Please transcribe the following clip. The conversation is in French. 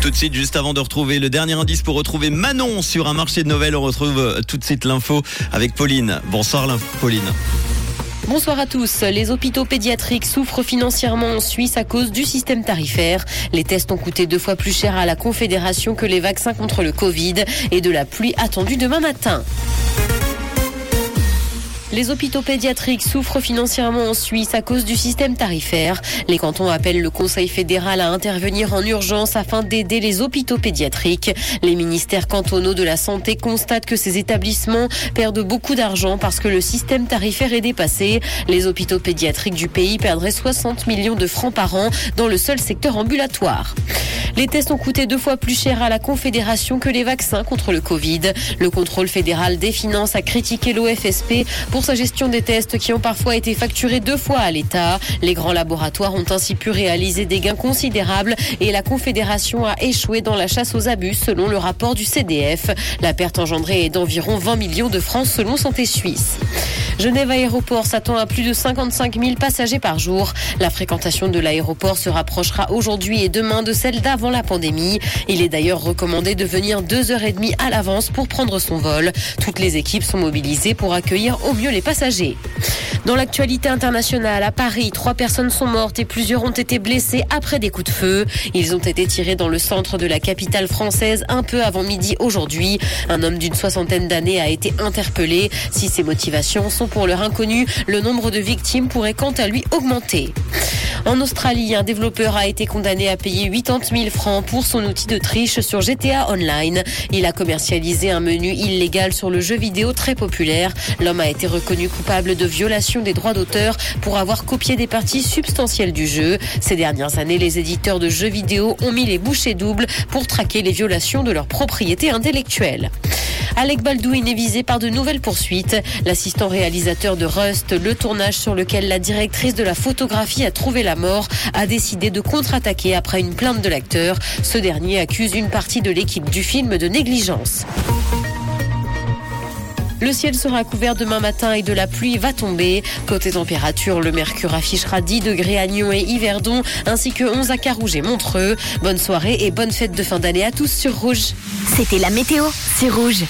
Tout de suite, juste avant de retrouver le dernier indice pour retrouver Manon sur un marché de Noël, on retrouve euh, tout de suite l'info avec Pauline. Bonsoir Pauline. Bonsoir à tous. Les hôpitaux pédiatriques souffrent financièrement en Suisse à cause du système tarifaire. Les tests ont coûté deux fois plus cher à la Confédération que les vaccins contre le Covid et de la pluie attendue demain matin. Les hôpitaux pédiatriques souffrent financièrement en Suisse à cause du système tarifaire. Les cantons appellent le Conseil fédéral à intervenir en urgence afin d'aider les hôpitaux pédiatriques. Les ministères cantonaux de la santé constatent que ces établissements perdent beaucoup d'argent parce que le système tarifaire est dépassé. Les hôpitaux pédiatriques du pays perdraient 60 millions de francs par an dans le seul secteur ambulatoire. Les tests ont coûté deux fois plus cher à la Confédération que les vaccins contre le Covid. Le contrôle fédéral des finances a critiqué l'OFSP pour sa gestion des tests qui ont parfois été facturés deux fois à l'État. Les grands laboratoires ont ainsi pu réaliser des gains considérables et la Confédération a échoué dans la chasse aux abus selon le rapport du CDF. La perte engendrée est d'environ 20 millions de francs selon Santé Suisse. Genève Aéroport s'attend à plus de 55 000 passagers par jour. La fréquentation de l'aéroport se rapprochera aujourd'hui et demain de celle d'avant la pandémie. Il est d'ailleurs recommandé de venir deux heures et demie à l'avance pour prendre son vol. Toutes les équipes sont mobilisées pour accueillir au mieux les passagers. Dans l'actualité internationale, à Paris, trois personnes sont mortes et plusieurs ont été blessées après des coups de feu. Ils ont été tirés dans le centre de la capitale française un peu avant midi aujourd'hui. Un homme d'une soixantaine d'années a été interpellé. Si ses motivations sont pour l'heure inconnues, le nombre de victimes pourrait quant à lui augmenter. En Australie, un développeur a été condamné à payer 80 000 francs pour son outil de triche sur GTA Online. Il a commercialisé un menu illégal sur le jeu vidéo très populaire. L'homme a été reconnu coupable de violation des droits d'auteur pour avoir copié des parties substantielles du jeu. Ces dernières années, les éditeurs de jeux vidéo ont mis les bouchées doubles pour traquer les violations de leur propriété intellectuelle. Alec Baldwin est visé par de nouvelles poursuites. L'assistant réalisateur de Rust, le tournage sur lequel la directrice de la photographie a trouvé la mort, a décidé de contre-attaquer après une plainte de l'acteur. Ce dernier accuse une partie de l'équipe du film de négligence. Le ciel sera couvert demain matin et de la pluie va tomber. Côté température, le mercure affichera 10 degrés à Nyon et Yverdon, ainsi que 11 à Carouge et Montreux. Bonne soirée et bonne fête de fin d'année à tous sur Rouge. C'était la météo, c'est Rouge.